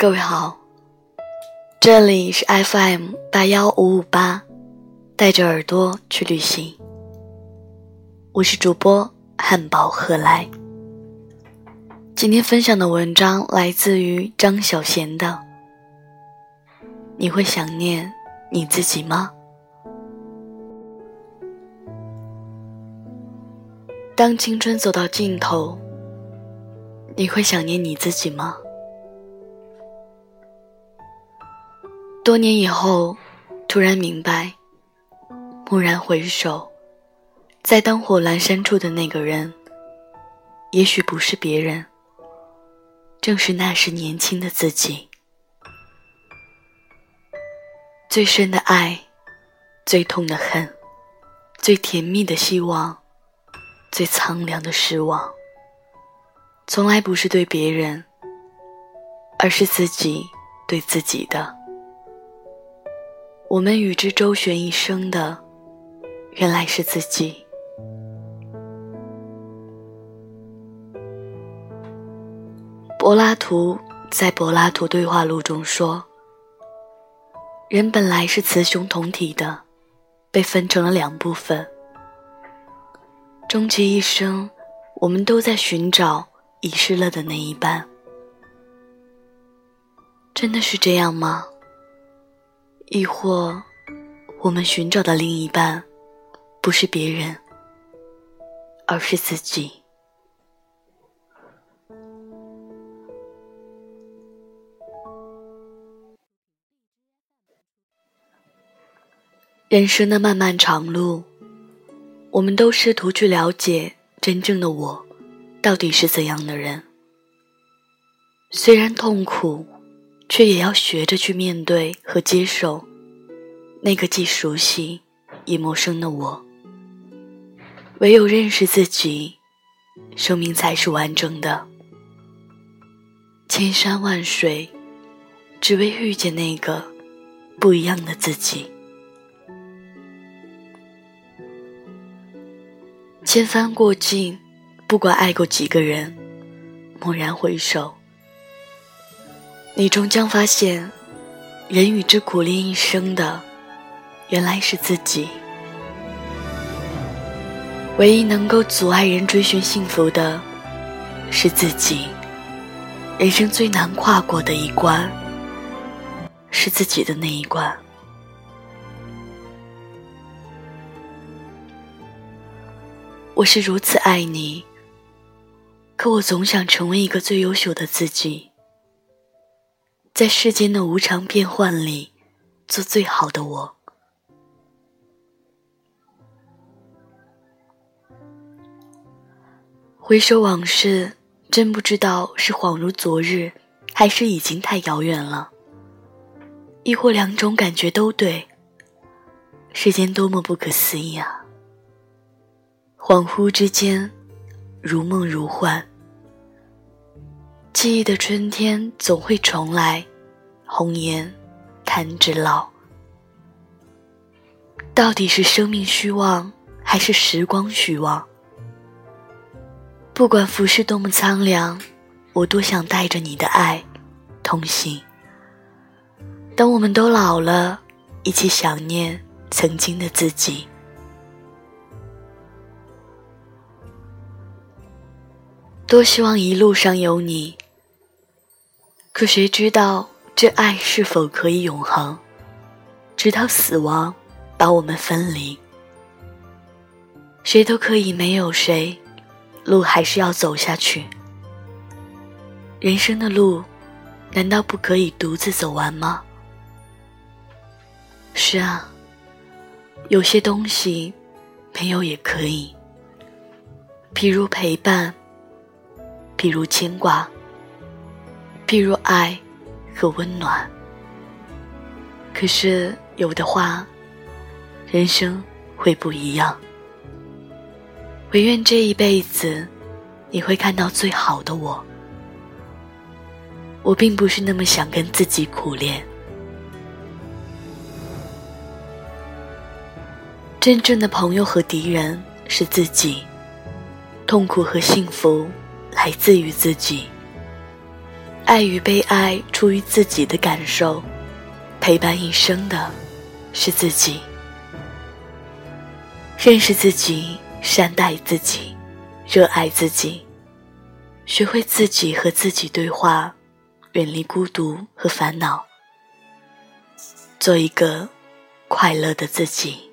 各位好，这里是 FM 八幺五五八，带着耳朵去旅行。我是主播汉堡何来。今天分享的文章来自于张小娴的。你会想念你自己吗？当青春走到尽头，你会想念你自己吗？多年以后，突然明白，蓦然回首，在灯火阑珊处的那个人，也许不是别人，正是那时年轻的自己。最深的爱，最痛的恨，最甜蜜的希望，最苍凉的失望，从来不是对别人，而是自己对自己的。我们与之周旋一生的，原来是自己。柏拉图在《柏拉图对话录》中说：“人本来是雌雄同体的，被分成了两部分。终其一生，我们都在寻找遗失了的那一半。真的是这样吗？”亦或，我们寻找的另一半，不是别人，而是自己。人生的漫漫长路，我们都试图去了解真正的我，到底是怎样的人。虽然痛苦。却也要学着去面对和接受那个既熟悉也陌生的我。唯有认识自己，生命才是完整的。千山万水，只为遇见那个不一样的自己。千帆过尽，不管爱过几个人，蓦然回首。你终将发现，人与之苦练一生的，原来是自己。唯一能够阻碍人追寻幸福的，是自己。人生最难跨过的一关，是自己的那一关。我是如此爱你，可我总想成为一个最优秀的自己。在世间的无常变幻里，做最好的我。回首往事，真不知道是恍如昨日，还是已经太遥远了。亦或两种感觉都对。世间多么不可思议啊！恍惚之间，如梦如幻。记忆的春天总会重来。红颜弹指老，到底是生命虚妄，还是时光虚妄？不管浮世多么苍凉，我多想带着你的爱同行。当我们都老了，一起想念曾经的自己。多希望一路上有你，可谁知道？这爱是否可以永恒，直到死亡把我们分离？谁都可以没有谁，路还是要走下去。人生的路，难道不可以独自走完吗？是啊，有些东西没有也可以，譬如陪伴，譬如牵挂，譬如爱。和温暖。可是有的话，人生会不一样。唯愿这一辈子，你会看到最好的我。我并不是那么想跟自己苦练。真正的朋友和敌人是自己，痛苦和幸福来自于自己。爱与被爱出于自己的感受，陪伴一生的是自己。认识自己，善待自己，热爱自己，学会自己和自己对话，远离孤独和烦恼，做一个快乐的自己。